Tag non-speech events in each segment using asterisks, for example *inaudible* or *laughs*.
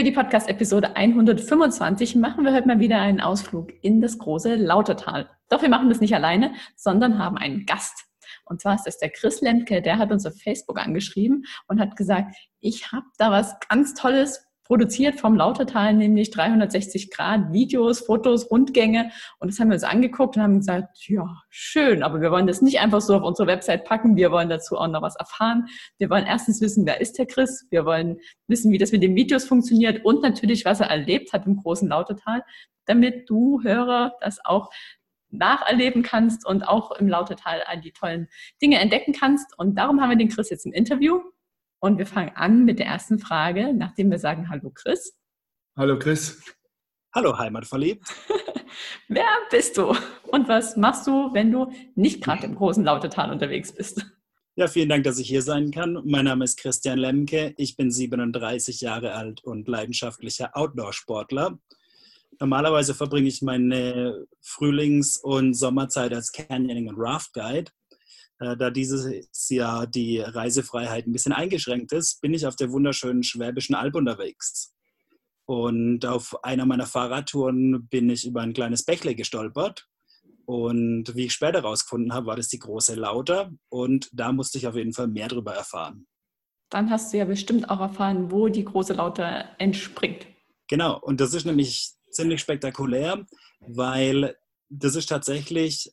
Für die Podcast-Episode 125 machen wir heute mal wieder einen Ausflug in das große Lautertal. Doch wir machen das nicht alleine, sondern haben einen Gast. Und zwar ist das der Chris Lemke, der hat uns auf Facebook angeschrieben und hat gesagt, ich habe da was ganz Tolles produziert vom Lautertal, nämlich 360 Grad Videos, Fotos, Rundgänge. Und das haben wir uns angeguckt und haben gesagt, ja, schön, aber wir wollen das nicht einfach so auf unsere Website packen. Wir wollen dazu auch noch was erfahren. Wir wollen erstens wissen, wer ist der Chris? Wir wollen wissen, wie das mit den Videos funktioniert und natürlich, was er erlebt hat im großen Lautertal, damit du Hörer das auch nacherleben kannst und auch im Lautertal all die tollen Dinge entdecken kannst. Und darum haben wir den Chris jetzt im Interview. Und wir fangen an mit der ersten Frage, nachdem wir sagen Hallo Chris. Hallo Chris. Hallo Heimatverliebt. *laughs* Wer bist du und was machst du, wenn du nicht gerade im großen Lautertal unterwegs bist? Ja, vielen Dank, dass ich hier sein kann. Mein Name ist Christian Lemke. Ich bin 37 Jahre alt und leidenschaftlicher Outdoor-Sportler. Normalerweise verbringe ich meine Frühlings- und Sommerzeit als Canyoning und Raft Guide. Äh, da dieses Jahr die Reisefreiheit ein bisschen eingeschränkt ist, bin ich auf der wunderschönen Schwäbischen Alb unterwegs. Und auf einer meiner Fahrradtouren bin ich über ein kleines Bächle gestolpert. Und wie ich später herausgefunden habe, war das die große Lauter. Und da musste ich auf jeden Fall mehr darüber erfahren. Dann hast du ja bestimmt auch erfahren, wo die große Lauter entspringt. Genau, und das ist nämlich ziemlich spektakulär, weil das ist tatsächlich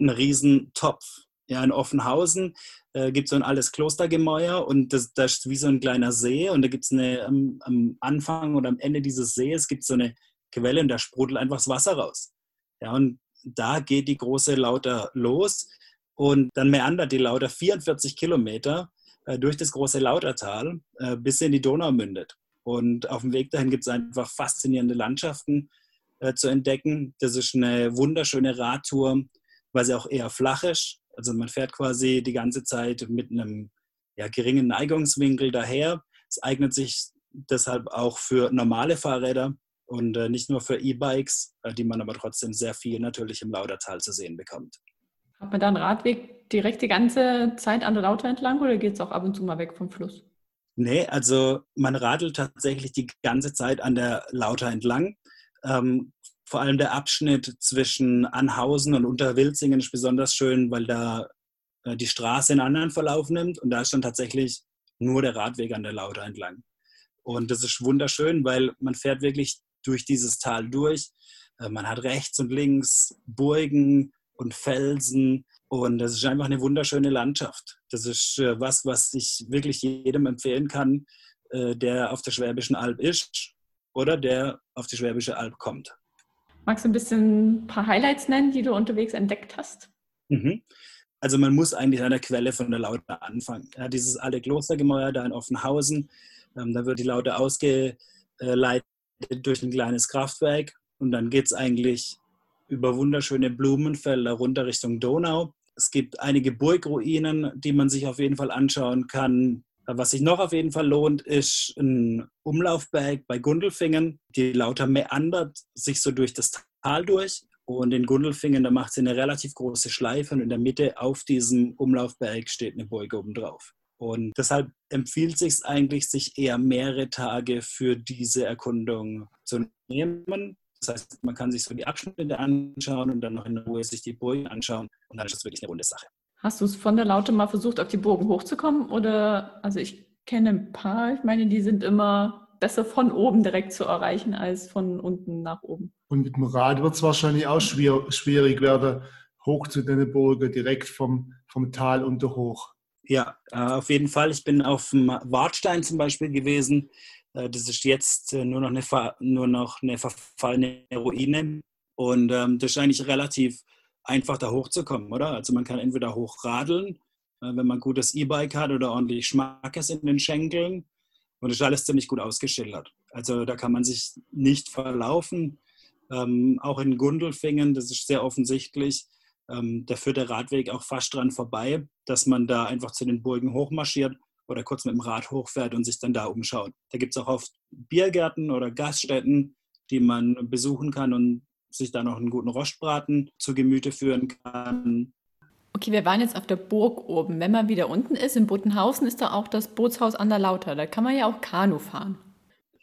ein Riesentopf. Ja, in Offenhausen äh, gibt es so ein altes Klostergemäuer und das, das ist wie so ein kleiner See und da gibt es am, am Anfang oder am Ende dieses Sees gibt so eine Quelle und da sprudelt einfach das Wasser raus. Ja, und da geht die große Lauter los und dann meandert die Lauter 44 Kilometer äh, durch das große Lautertal, äh, bis sie in die Donau mündet. Und auf dem Weg dahin gibt es einfach faszinierende Landschaften äh, zu entdecken. Das ist eine wunderschöne Radtour, weil sie auch eher flach ist. Also man fährt quasi die ganze Zeit mit einem ja, geringen Neigungswinkel daher. Es eignet sich deshalb auch für normale Fahrräder und äh, nicht nur für E-Bikes, äh, die man aber trotzdem sehr viel natürlich im Lautertal zu sehen bekommt. Hat man da einen Radweg direkt die ganze Zeit an der Lauter entlang oder geht es auch ab und zu mal weg vom Fluss? Nee, also man radelt tatsächlich die ganze Zeit an der Lauter entlang. Ähm, vor allem der Abschnitt zwischen Anhausen und Unterwilzingen ist besonders schön, weil da äh, die Straße einen anderen Verlauf nimmt und da ist dann tatsächlich nur der Radweg an der Lauter entlang. Und das ist wunderschön, weil man fährt wirklich durch dieses Tal durch. Äh, man hat rechts und links Burgen und Felsen und das ist einfach eine wunderschöne Landschaft. Das ist äh, was, was ich wirklich jedem empfehlen kann, der auf der Schwäbischen Alb ist oder der auf die Schwäbische Alb kommt. Magst du ein bisschen ein paar Highlights nennen, die du unterwegs entdeckt hast? Mhm. Also man muss eigentlich an der Quelle von der Lauter anfangen. Ja, dieses alte Klostergemäuer da in Offenhausen, ähm, da wird die Lauter ausgeleitet durch ein kleines Kraftwerk und dann geht es eigentlich über wunderschöne Blumenfelder runter Richtung Donau. Es gibt einige Burgruinen, die man sich auf jeden Fall anschauen kann. Was sich noch auf jeden Fall lohnt, ist ein Umlaufberg bei Gundelfingen. Die lauter meandert sich so durch das Tal durch. Und in Gundelfingen, da macht sie eine relativ große Schleife und in der Mitte auf diesem Umlaufberg steht eine Burg oben drauf. Und deshalb empfiehlt sich eigentlich, sich eher mehrere Tage für diese Erkundung zu nehmen. Das heißt, man kann sich so die Abschnitte anschauen und dann noch in Ruhe sich die Burgen anschauen und dann ist das wirklich eine runde Sache. Hast du es von der Laute mal versucht, auf die Burgen hochzukommen? Oder, also ich kenne ein paar, ich meine, die sind immer besser von oben direkt zu erreichen als von unten nach oben. Und mit dem Rad wird es wahrscheinlich auch schwer, schwierig werden, hoch zu den Burgen, direkt vom, vom Tal unter hoch. Ja, äh, auf jeden Fall. Ich bin auf dem Wartstein zum Beispiel gewesen. Äh, das ist jetzt äh, nur noch eine, nur noch eine verfallene Ruine. Und ähm, das ist eigentlich relativ einfach da hochzukommen, oder? Also man kann entweder hochradeln, äh, wenn man gutes E-Bike hat oder ordentlich Schmackes in den Schenkeln. Und das ist alles ziemlich gut ausgeschildert. Also da kann man sich nicht verlaufen. Ähm, auch in Gundelfingen, das ist sehr offensichtlich, ähm, da führt der Radweg auch fast dran vorbei, dass man da einfach zu den Burgen hochmarschiert oder kurz mit dem Rad hochfährt und sich dann da umschaut. Da gibt es auch oft Biergärten oder Gaststätten, die man besuchen kann und sich da noch einen guten Rostbraten zu Gemüte führen kann. Okay, wir waren jetzt auf der Burg oben. Wenn man wieder unten ist, in Buttenhausen, ist da auch das Bootshaus an der Lauter. Da kann man ja auch Kanu fahren.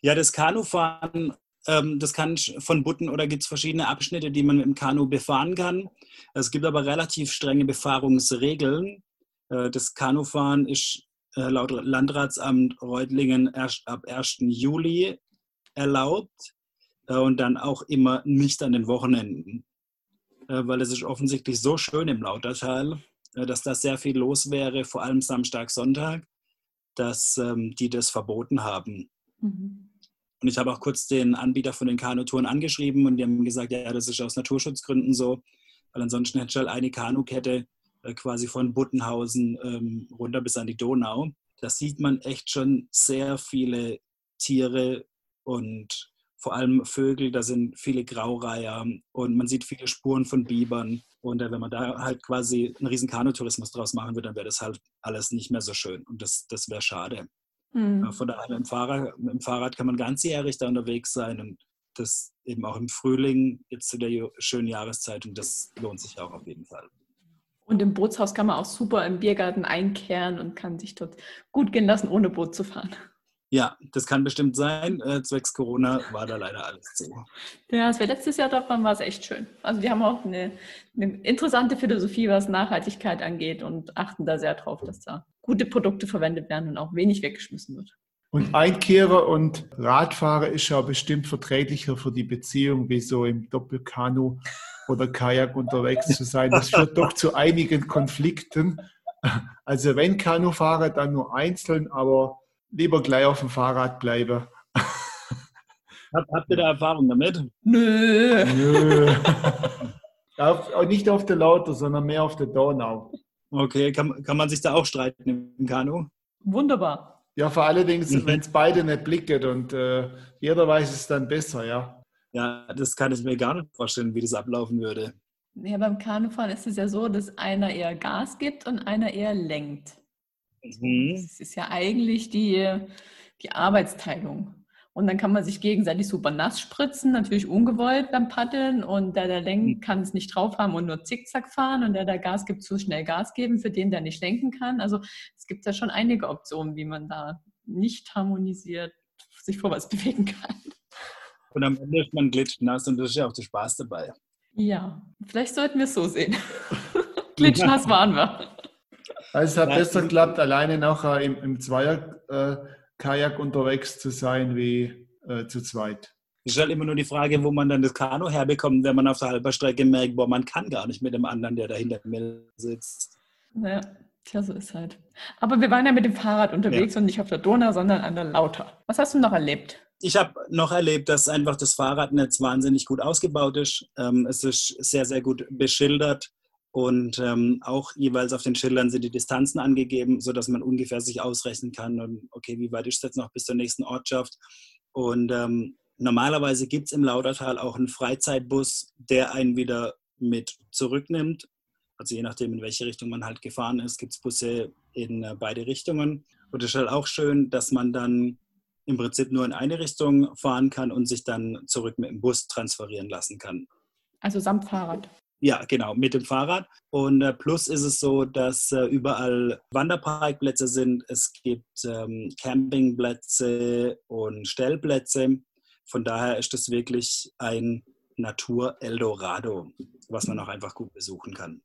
Ja, das Kanufahren, ähm, das kann von Butten oder gibt es verschiedene Abschnitte, die man mit dem Kanu befahren kann. Es gibt aber relativ strenge Befahrungsregeln. Äh, das Kanufahren ist äh, laut Landratsamt Reutlingen erst ab 1. Juli erlaubt und dann auch immer nicht an den Wochenenden. Äh, weil es ist offensichtlich so schön im Lautertal, äh, dass da sehr viel los wäre, vor allem Samstag, Sonntag, dass ähm, die das verboten haben. Mhm. Und ich habe auch kurz den Anbieter von den Kanutouren angeschrieben und die haben gesagt, ja, das ist aus Naturschutzgründen so, weil ansonsten hätte ich halt eine Kanukette quasi von Buttenhausen ähm, runter bis an die Donau. Da sieht man echt schon sehr viele Tiere und vor allem Vögel, da sind viele Graureiher und man sieht viele Spuren von Bibern. Und äh, wenn man da halt quasi einen riesen Kanutourismus draus machen würde, dann wäre das halt alles nicht mehr so schön. Und das, das wäre schade. Mhm. Von daher mit dem, Fahrrad, mit dem Fahrrad kann man ganzjährig da unterwegs sein und das eben auch im Frühling, jetzt zu der schönen Jahreszeit. Und das lohnt sich auch auf jeden Fall. Und im Bootshaus kann man auch super im Biergarten einkehren und kann sich dort gut gehen lassen, ohne Boot zu fahren. Ja, das kann bestimmt sein. Äh, zwecks Corona war da leider alles zu. Ja, als wir letztes Jahr dort waren, war es echt schön. Also die haben auch eine, eine, interessante Philosophie, was Nachhaltigkeit angeht und achten da sehr drauf, dass da gute Produkte verwendet werden und auch wenig weggeschmissen wird. Und Einkehrer und Radfahrer ist ja bestimmt verträglicher für die Beziehung, wie so im Doppelkanu oder Kajak unterwegs zu sein. Das führt doch zu einigen Konflikten. Also wenn Kanufahrer, dann nur einzeln, aber lieber gleich auf dem Fahrrad bleiben. Habt ihr da Erfahrung damit? Nö. Nö. *laughs* auf, nicht auf der Lauter, sondern mehr auf der Donau. Okay, kann, kann man sich da auch streiten im Kanu? Wunderbar. Ja, vor allen Dingen, mhm. wenn es beide nicht blicken und äh, jeder weiß es dann besser, ja. Ja, das kann ich mir gar nicht vorstellen, wie das ablaufen würde. Ja, beim Kanufahren ist es ja so, dass einer eher Gas gibt und einer eher lenkt. Mhm. Das ist ja eigentlich die, die Arbeitsteilung. Und dann kann man sich gegenseitig super nass spritzen, natürlich ungewollt beim Paddeln. Und der, der lenkt, mhm. kann es nicht drauf haben und nur Zickzack fahren. Und der, der Gas gibt, zu schnell Gas geben, für den, der nicht lenken kann. Also es gibt ja schon einige Optionen, wie man da nicht harmonisiert sich vorwärts *laughs* bewegen kann. Und am Ende ist man glitschnass und das ist ja auch der Spaß dabei. Ja, vielleicht sollten wir es so sehen. *laughs* *laughs* glitschnass waren wir. Also es hat besser geklappt, alleine nachher im, im Zweier-Kajak äh, unterwegs zu sein wie äh, zu zweit. Es ist halt immer nur die Frage, wo man dann das Kanu herbekommt, wenn man auf der halben Strecke merkt, boah, man kann gar nicht mit dem anderen, der da hinter mir sitzt. Ja, tja, so ist halt. Aber wir waren ja mit dem Fahrrad unterwegs ja. und nicht auf der Donau, sondern an der Lauter. Was hast du noch erlebt? Ich habe noch erlebt, dass einfach das Fahrradnetz wahnsinnig gut ausgebaut ist. Ähm, es ist sehr, sehr gut beschildert. Und ähm, auch jeweils auf den Schildern sind die Distanzen angegeben, sodass man ungefähr sich ausrechnen kann, und, okay, wie weit ist es jetzt noch bis zur nächsten Ortschaft. Und ähm, normalerweise gibt es im Laudertal auch einen Freizeitbus, der einen wieder mit zurücknimmt. Also je nachdem, in welche Richtung man halt gefahren ist, gibt es Busse in äh, beide Richtungen. Und es ist halt auch schön, dass man dann im Prinzip nur in eine Richtung fahren kann und sich dann zurück mit dem Bus transferieren lassen kann. Also samt Fahrrad. Ja, genau, mit dem Fahrrad. Und äh, plus ist es so, dass äh, überall Wanderparkplätze sind. Es gibt ähm, Campingplätze und Stellplätze. Von daher ist es wirklich ein Natur-Eldorado, was man auch einfach gut besuchen kann.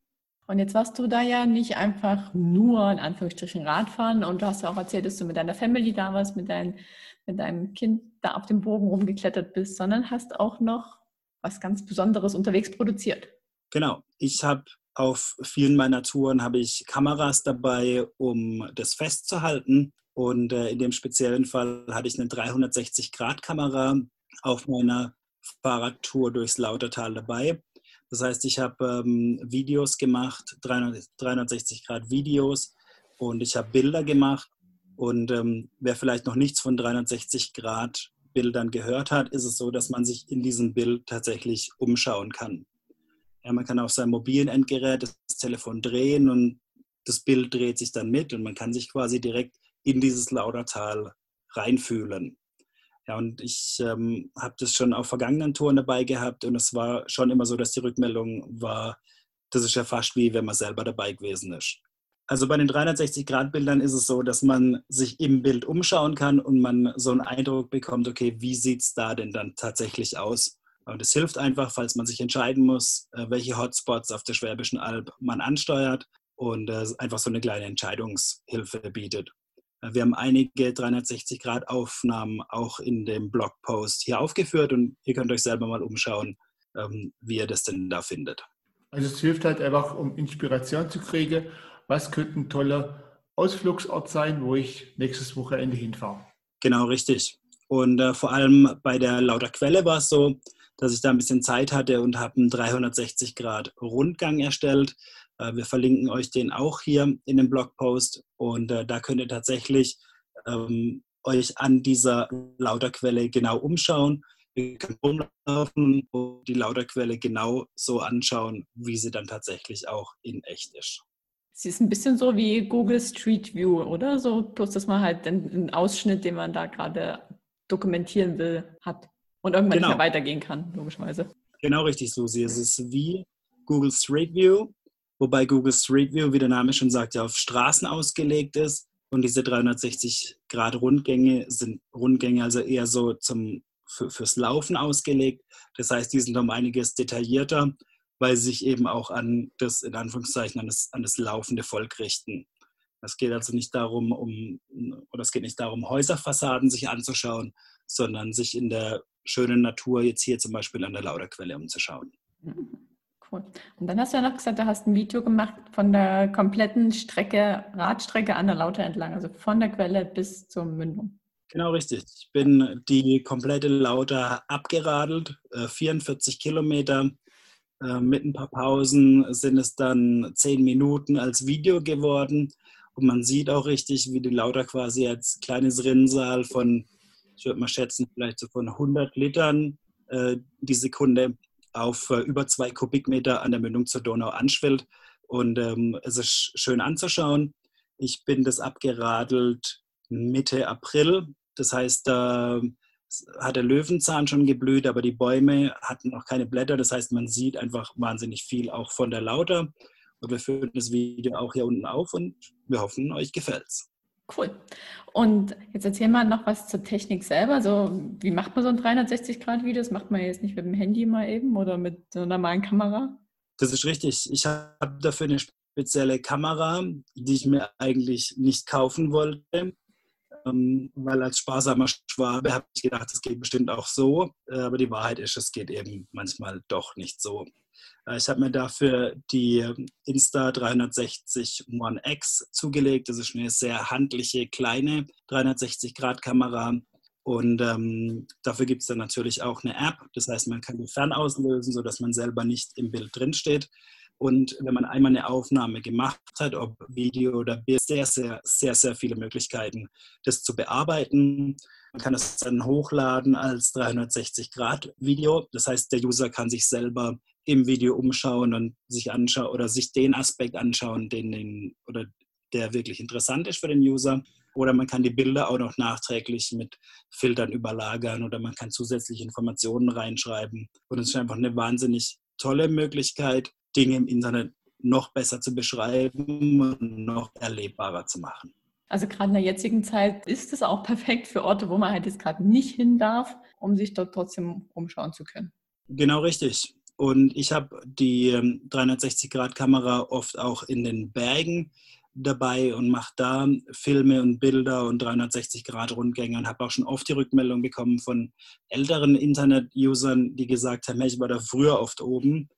Und jetzt warst du da ja nicht einfach nur in Anführungsstrichen Radfahren und du hast ja auch erzählt, dass du mit deiner Family da warst, mit, dein, mit deinem Kind da auf dem Bogen rumgeklettert bist, sondern hast auch noch was ganz Besonderes unterwegs produziert. Genau. Ich habe auf vielen meiner Touren habe ich Kameras dabei, um das festzuhalten. Und äh, in dem speziellen Fall hatte ich eine 360-Grad-Kamera auf meiner Fahrradtour durchs Lautertal dabei. Das heißt, ich habe ähm, Videos gemacht, 360 Grad Videos und ich habe Bilder gemacht. Und ähm, wer vielleicht noch nichts von 360 Grad Bild dann gehört hat, ist es so, dass man sich in diesem Bild tatsächlich umschauen kann. Ja, man kann auf seinem mobilen Endgerät das Telefon drehen und das Bild dreht sich dann mit und man kann sich quasi direkt in dieses Laudertal reinfühlen. Ja, und ich ähm, habe das schon auf vergangenen Touren dabei gehabt und es war schon immer so, dass die Rückmeldung war, das ist ja fast wie wenn man selber dabei gewesen ist. Also bei den 360-Grad-Bildern ist es so, dass man sich im Bild umschauen kann und man so einen Eindruck bekommt, okay, wie sieht es da denn dann tatsächlich aus? Und es hilft einfach, falls man sich entscheiden muss, äh, welche Hotspots auf der Schwäbischen Alb man ansteuert und äh, einfach so eine kleine Entscheidungshilfe bietet. Äh, wir haben einige 360-Grad-Aufnahmen auch in dem Blogpost hier aufgeführt und ihr könnt euch selber mal umschauen, ähm, wie ihr das denn da findet. Also es hilft halt einfach, um Inspiration zu kriegen, was könnte ein toller Ausflugsort sein, wo ich nächstes Wochenende hinfahre. Genau, richtig. Und äh, vor allem bei der Lauter Quelle war es so, dass ich da ein bisschen Zeit hatte und habe einen 360 Grad Rundgang erstellt. Äh, wir verlinken euch den auch hier in dem Blogpost und äh, da könnt ihr tatsächlich ähm, euch an dieser Lauterquelle genau umschauen. Ihr könnt rumlaufen und die Lauterquelle genau so anschauen, wie sie dann tatsächlich auch in echt ist. Sie ist ein bisschen so wie Google Street View, oder? So, bloß dass man halt den Ausschnitt, den man da gerade dokumentieren will, hat und irgendwann genau. nicht mehr weitergehen kann, logischerweise. Genau richtig, Susi. Es ist wie Google Street View, wobei Google Street View, wie der Name schon sagt, ja auf Straßen ausgelegt ist. Und diese 360 Grad Rundgänge sind Rundgänge also eher so zum, für, fürs Laufen ausgelegt. Das heißt, die sind um einiges detaillierter, weil sie sich eben auch an das, in Anführungszeichen, an das, an das laufende Volk richten. Es geht also nicht darum, um, oder es geht nicht darum, Häuserfassaden sich anzuschauen, sondern sich in der schönen Natur jetzt hier zum Beispiel an der Lauderquelle umzuschauen. *laughs* Cool. Und dann hast du ja noch gesagt, du hast ein Video gemacht von der kompletten Strecke, Radstrecke an der Lauter entlang, also von der Quelle bis zur Mündung. Genau richtig. Ich bin die komplette Lauter abgeradelt, 44 äh, Kilometer. Äh, mit ein paar Pausen sind es dann 10 Minuten als Video geworden. Und man sieht auch richtig, wie die Lauter quasi als kleines Rinnsal von ich würde mal schätzen, vielleicht so von 100 Litern äh, die Sekunde auf äh, über zwei Kubikmeter an der Mündung zur Donau anschwillt. Und ähm, es ist schön anzuschauen. Ich bin das abgeradelt Mitte April. Das heißt, da hat der Löwenzahn schon geblüht, aber die Bäume hatten noch keine Blätter. Das heißt, man sieht einfach wahnsinnig viel auch von der Lauter. Und wir führen das Video auch hier unten auf und wir hoffen, euch gefällt's. Cool. Und jetzt erzähl mal noch was zur Technik selber. So, wie macht man so ein 360-Grad-Video? Das macht man jetzt nicht mit dem Handy mal eben oder mit so einer normalen Kamera? Das ist richtig. Ich habe dafür eine spezielle Kamera, die ich mir eigentlich nicht kaufen wollte, ähm, weil als sparsamer Schwabe habe ich gedacht, das geht bestimmt auch so. Äh, aber die Wahrheit ist, es geht eben manchmal doch nicht so. Äh, ich habe mir dafür die Insta360 One X zugelegt. Das ist eine sehr handliche, kleine 360-Grad-Kamera. Und ähm, dafür gibt es dann natürlich auch eine App. Das heißt, man kann die fernauslösen, sodass man selber nicht im Bild drinsteht. Und wenn man einmal eine Aufnahme gemacht hat, ob Video oder Bild, sehr, sehr, sehr, sehr viele Möglichkeiten, das zu bearbeiten. Man kann es dann hochladen als 360-Grad-Video. Das heißt, der User kann sich selber im Video umschauen und sich anschauen oder sich den Aspekt anschauen, den, den oder der wirklich interessant ist für den User. Oder man kann die Bilder auch noch nachträglich mit Filtern überlagern oder man kann zusätzliche Informationen reinschreiben. Und es ist einfach eine wahnsinnig tolle Möglichkeit, Dinge im Internet noch besser zu beschreiben und noch erlebbarer zu machen. Also gerade in der jetzigen Zeit ist es auch perfekt für Orte, wo man halt jetzt gerade nicht hin darf, um sich dort trotzdem umschauen zu können. Genau richtig. Und ich habe die 360-Grad-Kamera ähm, oft auch in den Bergen dabei und mache da Filme und Bilder und 360-Grad-Rundgänge und habe auch schon oft die Rückmeldung bekommen von älteren Internet-Usern, die gesagt haben, ich war da früher oft oben,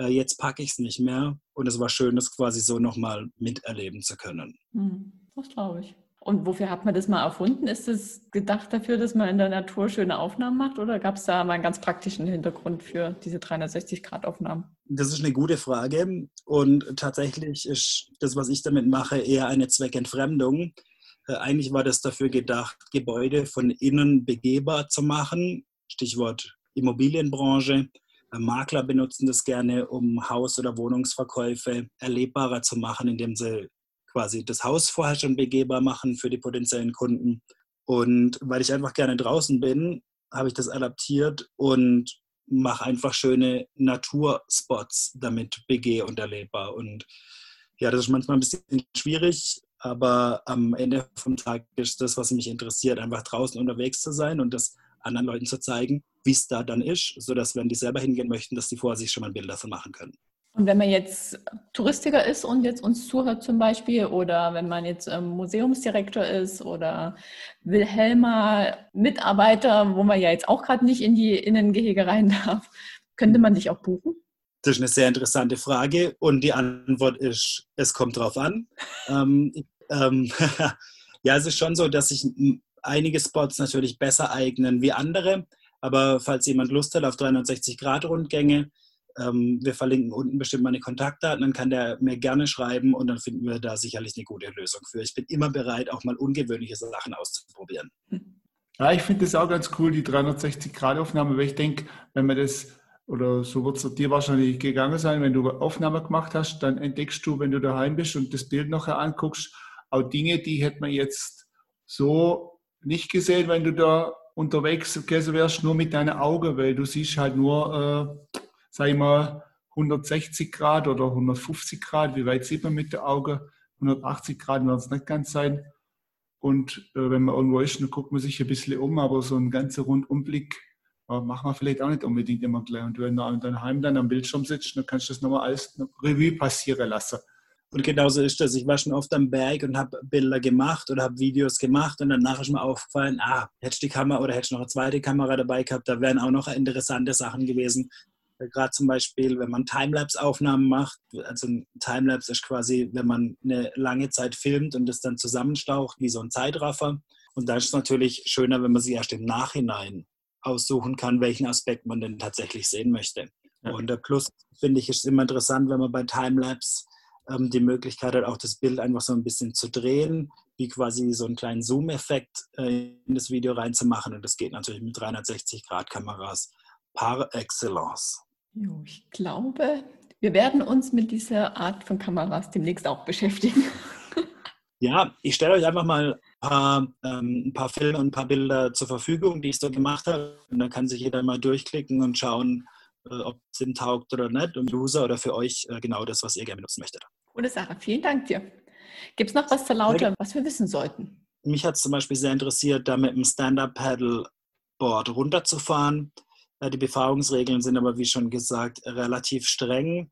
äh, jetzt packe ich es nicht mehr. Und es war schön, das quasi so nochmal miterleben zu können. Hm, das glaube ich. Und wofür hat man das mal erfunden? Ist es gedacht dafür, dass man in der Natur schöne Aufnahmen macht oder gab es da mal einen ganz praktischen Hintergrund für diese 360-Grad-Aufnahmen? Das ist eine gute Frage und tatsächlich ist das, was ich damit mache, eher eine Zweckentfremdung, Äh, eigentlich war das dafür gedacht, Gebäude von innen begehbar zu machen. Stichwort Immobilienbranche. Äh, Makler benutzen das gerne, um Haus- oder Wohnungsverkäufe erlebbarer zu machen, indem sie quasi das Haus vorher schon begehbar machen für die potenziellen Kunden. Und weil ich einfach gerne draußen bin, habe ich das adaptiert und mache einfach schöne Naturspots damit begeh und erlebbar. Und ja, das ist manchmal ein bisschen schwierig, aber am Ende vom Tag ist das, was mich interessiert, einfach draußen unterwegs zu sein und das anderen Leuten zu zeigen, wie es da dann ist, sodass, wenn die selber hingehen möchten, dass die vorher sich schon mal ein Bild davon machen können. Und wenn man jetzt Touristiker ist und jetzt uns zuhört zum Beispiel, oder wenn man jetzt ähm, Museumsdirektor ist oder Wilhelma Mitarbeiter, wo man ja jetzt auch gerade nicht in die Innengehege rein darf, könnte man dich auch buchen? Das ist eine sehr interessante Frage und die Antwort ist, es kommt drauf an. *laughs* ähm, ähm, *laughs* ja, es ist schon so, dass sich einige Spots natürlich besser eignen wie andere. Aber falls jemand Lust hat auf 360-Grad-Rundgänge, ähm, wir verlinken unten bestimmt meine Kontaktdaten, dann kann der mir gerne schreiben und dann finden wir da sicherlich eine gute Lösung für. Ich bin immer bereit, auch mal ungewöhnliche Sachen auszuprobieren. Ja, ich finde das auch ganz cool, die 360-Grad-Aufnahme, weil ich denke, wenn man das, oder so wird es dir wahrscheinlich gegangen sein, wenn du Aufnahme gemacht hast, dann entdeckst du, wenn du daheim bist und das Bild nachher anguckst, auch Dinge, die hätte man jetzt so nicht gesehen, wenn du da unterwegs gewesen wärst, nur mit deinen Augen, weil du siehst halt nur, äh, sag ich mal, 160 Grad oder 150 Grad, wie weit sieht man mit den Augen? 180 Grad werden es nicht ganz sein. Und äh, wenn man irgendwo ist, dann guckt man sich ein bisschen um, aber so einen ganzen Rundumblick äh, macht man vielleicht auch nicht unbedingt immer gleich. Und wenn du dann daheim dann am Bildschirm sitzt, dann kannst du das nochmal als Revue passieren lassen. Und genauso ist das. Ich war schon oft am Berg und habe Bilder gemacht oder habe Videos gemacht und danach ist mir aufgefallen, ah, hätte ich die Kamera oder hätte ich noch eine zweite Kamera dabei gehabt, da wären auch noch interessante Sachen gewesen. Gerade zum Beispiel, wenn man Timelapse-Aufnahmen macht, also ein Timelapse ist quasi, wenn man eine lange Zeit filmt und das dann zusammenstaucht, wie so ein Zeitraffer. Und da ist es natürlich schöner, wenn man sich erst im Nachhinein aussuchen kann, welchen Aspekt man denn tatsächlich sehen möchte. Ja. Und der Plus, finde ich, ist immer interessant, wenn man bei Timelapse ähm, die Möglichkeit hat, auch das Bild einfach so ein bisschen zu drehen, wie quasi so einen kleinen Zoom-Effekt äh, in das Video reinzumachen. Und das geht natürlich mit 360-Grad-Kameras par excellence. Jo, ich glaube, wir werden uns mit dieser Art von Kameras demnächst auch beschäftigen. *laughs* Ja, ich stelle euch einfach mal ein paar, ähm, ein paar Filme und ein paar Bilder zur Verfügung, die ich so gemacht habe. Und dann kann sich jeder mal durchklicken und schauen, äh, ob es ihm taugt oder nicht, um User oder für euch äh, genau das, was ihr gerne benutzen möchtet. Coole Sache, vielen Dank dir. Gibt es noch was zur Lauter, was wir wissen sollten? Mich hat es zum Beispiel sehr interessiert, da mit dem Stand-Up-Paddle-Board runterzufahren. Äh, die Befahrungsregeln sind aber, wie schon gesagt, relativ streng.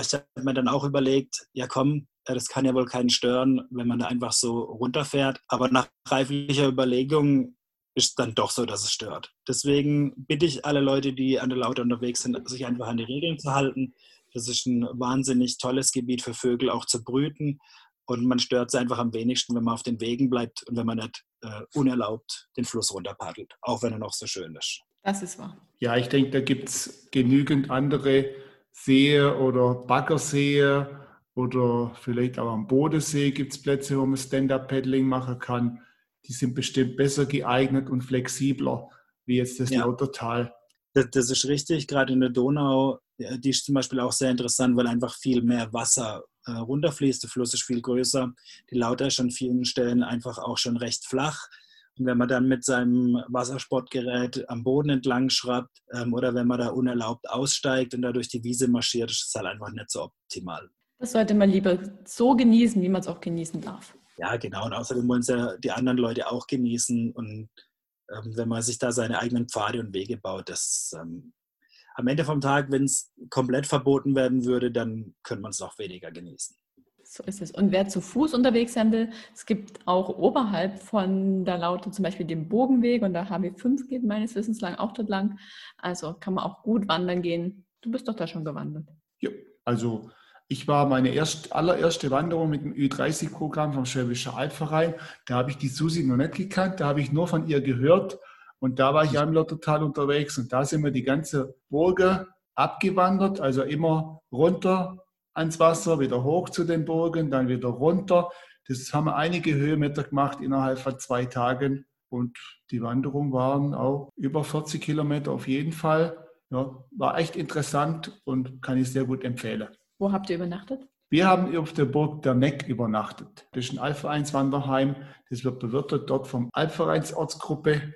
Ich habe mir dann auch überlegt, ja komm, das kann ja wohl keinen stören, wenn man da einfach so runterfährt. Aber nach reiflicher Überlegung ist dann doch so, dass es stört. Deswegen bitte ich alle Leute, die an der Laute unterwegs sind, sich einfach an die Regeln zu halten. Das ist ein wahnsinnig tolles Gebiet für Vögel auch zu brüten. Und man stört es einfach am wenigsten, wenn man auf den Wegen bleibt und wenn man nicht äh, unerlaubt den Fluss runterpaddelt, auch wenn er noch so schön ist. Das ist wahr. Ja, ich denke, da gibt es genügend andere Seen oder Baggerseen oder vielleicht auch am Bodensee gibt es Plätze, wo man Stand-Up-Paddling machen kann die sind bestimmt besser geeignet und flexibler wie jetzt das ja. Lautertal. Das, das, ist richtig, gerade in der Donau, die ist zum Beispiel auch sehr interessant, weil einfach viel mehr Wasser äh, runterfließt. Der Fluss ist viel größer. Die Lauter ist an vielen Stellen einfach auch schon recht flach. Wenn man dann mit seinem Wassersportgerät am Boden entlang schraubt ähm, oder wenn man da unerlaubt aussteigt und da durch die Wiese marschiert, ist es halt einfach nicht so optimal. Das sollte man lieber so genießen, wie man es auch genießen darf. Ja, genau. Und außerdem wollen es ja die anderen Leute auch genießen. Und ähm, wenn man sich da seine eigenen Pfade und Wege baut, das ähm, am Ende vom Tag, wenn es komplett verboten werden würde, dann könnte man es noch weniger genießen. So ist es. Und wer zu Fuß unterwegs sein will, es gibt auch oberhalb von der Laute zum Beispiel den Bogenweg und der HB5 geht meines Wissens lang auch dort lang. Also kann man auch gut wandern gehen. Du bist doch da schon gewandert. Ja, also ich war meine erst, allererste Wanderung mit dem Ü30-Programm vom Schwäbischen Albverein. Da habe ich die Susi noch nicht gekannt, da habe ich nur von ihr gehört. Und da war ich am Lottertal unterwegs und da sind wir die ganze Burge abgewandert, also immer runter ans Wasser, wieder hoch zu den Burgen, dann wieder runter. Das haben wir einige Höhenmeter gemacht innerhalb von zwei Tagen und die Wanderung waren auch über 40 Kilometer auf jeden Fall. Ja, war echt interessant und kann ich sehr gut empfehlen. Wo habt ihr übernachtet? Wir haben auf der Burg der Neck übernachtet. Das ist ein Alpvereinswanderheim. Das wird bewirtet dort vom Alpvereinsortsgruppe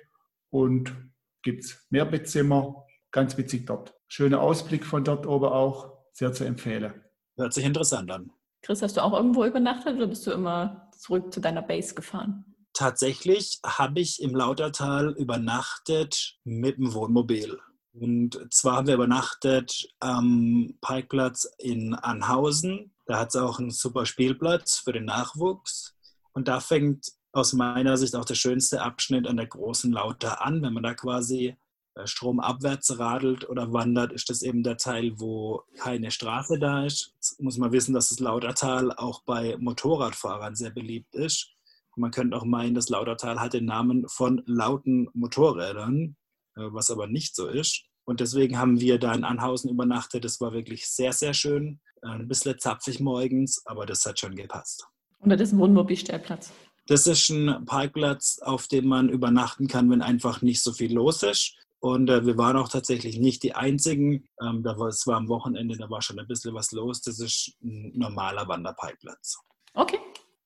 und gibt es Mehrbettzimmer. Ganz witzig dort. Schöner Ausblick von dort oben auch. Sehr zu empfehlen. Hört sich interessant an. Chris, hast du auch irgendwo übernachtet oder bist du immer zurück zu deiner Base gefahren? Tatsächlich habe ich im Lautertal übernachtet mit dem Wohnmobil. Und zwar haben wir übernachtet am Parkplatz in Anhausen da hat es auch einen super Spielplatz für den Nachwuchs. Und da fängt aus meiner Sicht auch der schönste Abschnitt an der großen Lauter an. Wenn man da quasi stromabwärts radelt oder wandert, ist das eben der Teil, wo keine Straße da ist. Jetzt muss man wissen, dass das Lautertal auch bei Motorradfahrern sehr beliebt ist. Man könnte auch meinen, das Lautertal hat den Namen von lauten Motorrädern, äh, was aber nicht so ist. Und deswegen haben wir da in Anhausen übernachtet. Das war wirklich sehr, sehr schön. Äh, ein bisschen zapfig morgens, aber das hat schon gepasst. Und das ist ein Wohnmobilstellplatz? Das ist ein Parkplatz, auf dem man übernachten kann, wenn einfach nicht so viel los ist. Und äh, wir waren auch tatsächlich nicht die Einzigen. Ähm, da war, es war am Wochenende, da war schon ein bisschen was los. Das ist ein normaler Wanderparkplatz. Okay.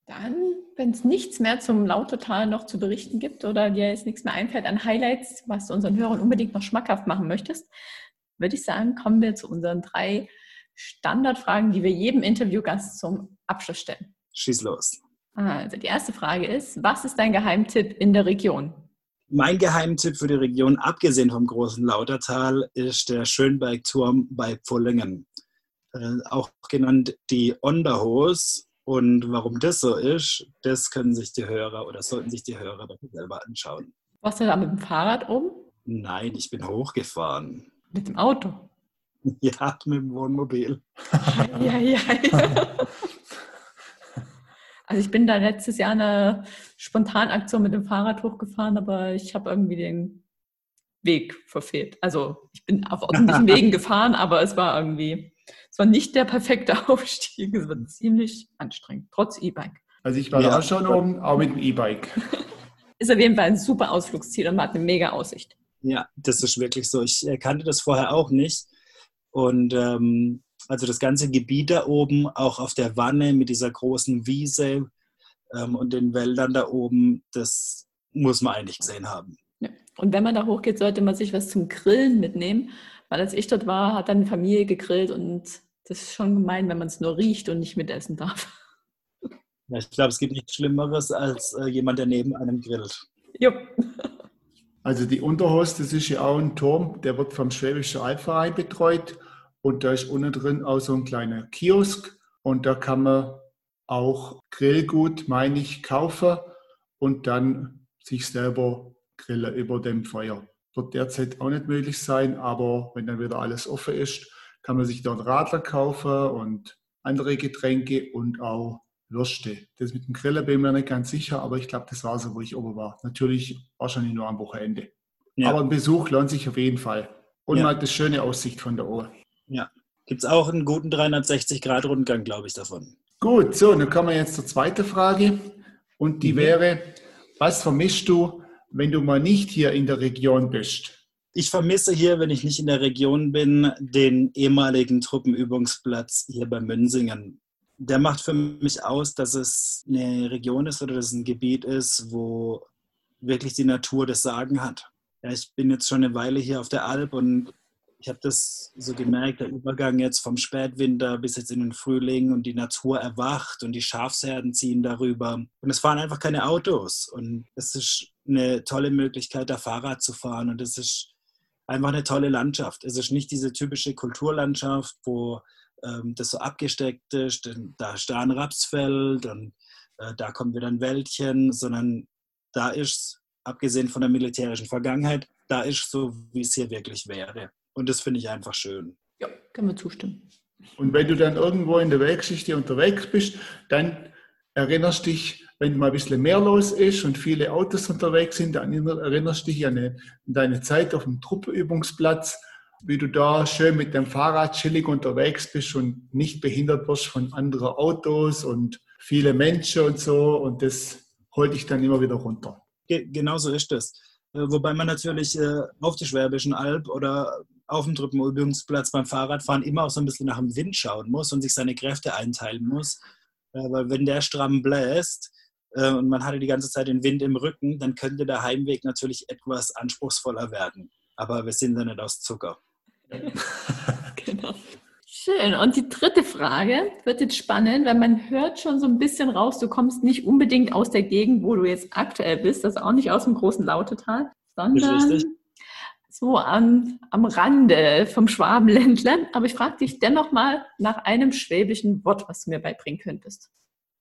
Dann, wenn es nichts mehr zum Lautertal noch zu berichten gibt oder dir jetzt nichts mehr einfällt an Highlights, was du unseren Hörern unbedingt noch schmackhaft machen möchtest, würde ich sagen, kommen wir zu unseren drei Standardfragen, die wir jedem Interviewgast zum Abschluss stellen. Schieß los. Also die erste Frage ist, was ist dein Geheimtipp in der Region? Mein Geheimtipp für die Region, abgesehen vom großen Lautertal, ist der Schönbergturm bei Pfullingen. Äh, auch genannt die Onderhose und warum das so ist, das können sich die Hörer oder sollten sich die Hörer selber anschauen. Warst du da mit dem Fahrrad oben? Nein, ich bin hochgefahren. Mit dem Auto? *laughs* Ja, mit dem Wohnmobil. *laughs* ja, ja, ja. *laughs* Also ich bin da letztes Jahr eine Spontanaktion mit dem Fahrrad hochgefahren, aber ich habe irgendwie den Weg verfehlt. Also ich bin auf ordentlichen *laughs* Wegen gefahren, aber es war irgendwie es war nicht der perfekte *laughs* Aufstieg, es war ziemlich anstrengend, trotz E-Bike. Also ich war ja. da schon oben, auch mit dem E-Bike. *laughs* Ist auf jeden Fall ein super Ausflugsziel und man hat eine mega Aussicht. Ja, das ist wirklich so. Ich kannte das vorher auch nicht. Und ähm, also das ganze Gebiet da oben, auch auf der Wanne mit dieser großen Wiese ähm, und den Wäldern da oben, das muss man eigentlich gesehen haben. Ja. Und wenn man da hochgeht, sollte man sich was zum Grillen mitnehmen, weil als ich dort war, hat dann eine Familie gegrillt und das ist schon gemein, wenn man es nur riecht und nicht mitessen darf. Ja, ich glaube, es gibt nichts Schlimmeres als äh, jemand, der neben einem grillt. Jupp. Also die Unterhost, das ist ja auch ein Turm, der wird vom Schwäbischen Albverein betreut und da ist unten drin auch so ein kleiner Kiosk und da kann man auch Grillgut, meine ich, kaufen und dann sich selber grillen über dem Feuer wird derzeit auch nicht möglich sein, aber wenn dann wieder alles offen ist, kann man sich dort Radler kaufen und andere Getränke und auch Würste. Das mit dem Grillen bin ich mir nicht ganz sicher, aber ich glaube, das war so, wo ich oben war. Natürlich wahrscheinlich nur am Wochenende. Ja. Aber ein Besuch lohnt sich auf jeden Fall. Und ja. man hat eine schöne Aussicht von der Ohr. Ja. Gibt es auch einen guten 360-Grad-Rundgang, glaube ich, davon. Gut, so, dann kommen wir jetzt zur zweiten Frage. Und die mhm. wäre, was vermischst du wenn du mal nicht hier in der Region bist? Ich vermisse hier, wenn ich nicht in der Region bin, den ehemaligen Truppenübungsplatz hier bei Münsingen. Der macht für mich aus, dass es eine Region ist oder dass es ein Gebiet ist, wo wirklich die Natur das Sagen hat. Ja, ich bin jetzt schon eine Weile hier auf der Alp und ich habe das so gemerkt, der Übergang jetzt vom Spätwinter bis jetzt in den Frühling und die Natur erwacht und die Schafsherden ziehen darüber. Und es fahren einfach keine Autos. Und es ist eine tolle Möglichkeit, da Fahrrad zu fahren. Und es ist einfach eine tolle Landschaft. Es ist nicht diese typische Kulturlandschaft, wo ähm, das so abgesteckt ist. Da ist da ein Rapsfeld und äh, da kommt wieder ein Wäldchen, sondern da ist, abgesehen von der militärischen Vergangenheit, da ist so, wie es hier wirklich wäre. Und das finde ich einfach schön. Ja, können wir zustimmen. Und wenn du dann irgendwo in der Weltgeschichte unterwegs bist, dann erinnerst dich, wenn mal ein bisschen mehr los ist und viele Autos unterwegs sind, dann erinnerst dich an, eine, an deine Zeit auf dem Truppenübungsplatz, wie du da schön mit dem Fahrrad chillig unterwegs bist und nicht behindert wirst von anderen Autos und viele Menschen und so und das holt dich dann immer wieder runter. Genau so ist es. Äh, wobei man natürlich äh, auf der Schwäbischen Alb oder auf dem Truppenübungsplatz beim Fahrradfahren immer auch so ein bisschen nach dem Wind schauen muss und sich seine Kräfte einteilen muss. Äh, weil wenn der stramm bläst und man hatte die ganze Zeit den Wind im Rücken, dann könnte der Heimweg natürlich etwas anspruchsvoller werden. Aber wir sind ja nicht aus Zucker. *laughs* genau. Schön. Und die dritte Frage wird jetzt spannend, weil man hört schon so ein bisschen raus, du kommst nicht unbedingt aus der Gegend, wo du jetzt aktuell bist, das auch nicht aus dem großen Lautetal, sondern so am, am Rande vom Schwabenländler. Aber ich frage dich dennoch mal nach einem schwäbischen Wort, was du mir beibringen könntest.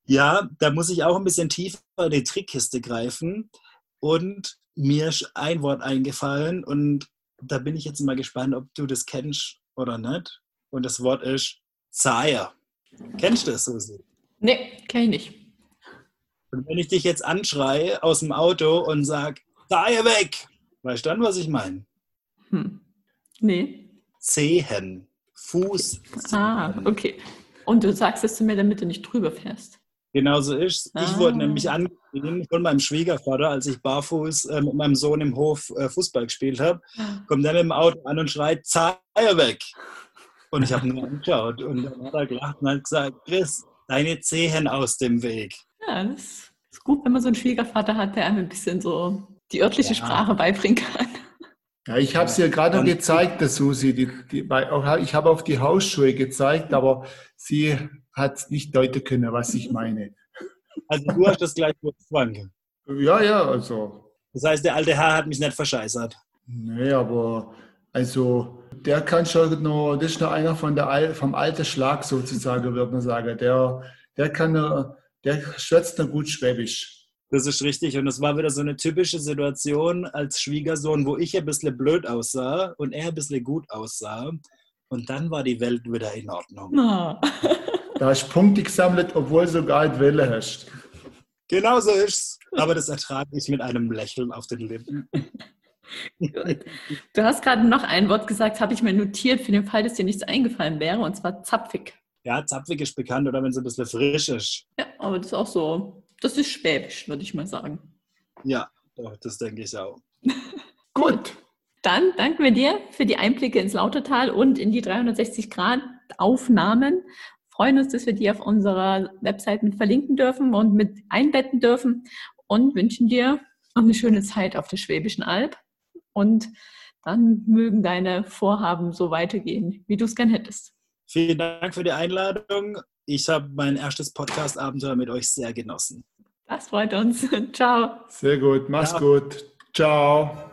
Ja, da muss ich auch ein bisschen tiefer in die Trickkiste greifen. Und mir ist ein Wort eingefallen und da bin ich jetzt mal gespannt, ob du das kennst oder nicht und das Wort ist Zaya. Kennst du das, Susi? Nee, kenn ich nicht. Und wenn ich dich jetzt anschreie aus dem Auto und sag, Zaya weg, weißt du dann, was ich meine? Hm. Nee. Zehen. Fuß. Ah, okay. Und du sagst es zu mir, damit du nicht drüber fährst. Genau so ist ah. Ich wurde nämlich angesehen von meinem Schwiegervater, als ich barfuß äh, mit meinem Sohn im Hof äh, Fußball gespielt habe. Ah. Kommt mit dem Auto an und schreit, Zaya weg. Und ich habe ihn angeschaut und dann hat er gelacht und hat gesagt, Chris, deine Zehen aus dem Weg. Ja, das ist gut, wenn man so einen Schwiegervater hat, der einem ein bisschen so die örtliche ja. Sprache beibringen kann. Ja, ich habe es dir gerade noch gezeigt, der Susi. Die, die, ich habe auf die Hausschuhe gezeigt, aber sie hat nicht deuten können, was ich meine. Also du hast das gleich überzwangen. Ja, ja, also. Das heißt, der alte Herr hat mich nicht verscheißert. Nee, aber also der kann schon noch, das ist noch einer von der, vom alten Schlag sozusagen, würde man sagen. Der, der kann, der schwätzt noch gut Schwäbisch. Das ist richtig. Und es war wieder so eine typische Situation als Schwiegersohn, wo ich ein bisschen blöd aussah und er ein bisschen gut aussah. Und dann war die Welt wieder in Ordnung. Oh. da hast du Punkte gesammelt, obwohl du sogar die Welle hast. Genau so ist's. Aber das ertrage ich mit einem Lächeln auf den Lippen. Du hast gerade noch ein Wort gesagt, habe ich mir notiert, für den Fall, dass dir nichts eingefallen wäre, und zwar zapfig. Ja, zapfig ist bekannt, oder wenn es ein bisschen frisch ist. Ja, aber das ist auch so, das ist schwäbisch, würde ich mal sagen. Ja, das denke ich auch. *laughs* Gut. Dann danken wir dir für die Einblicke ins Lautertal und in die 360-Grad-Aufnahmen. Freuen uns, dass wir die auf unserer Website mit verlinken dürfen und mit einbetten dürfen und wünschen dir eine schöne Zeit auf der Schwäbischen Alb und dann mögen deine Vorhaben so weitergehen, wie du es gern hättest. Vielen Dank für die Einladung. Ich habe mein erstes Podcast-Abenteuer mit euch sehr genossen. Das freut uns. *laughs* Ciao. Sehr gut. Mach's Ciao. gut. Ciao.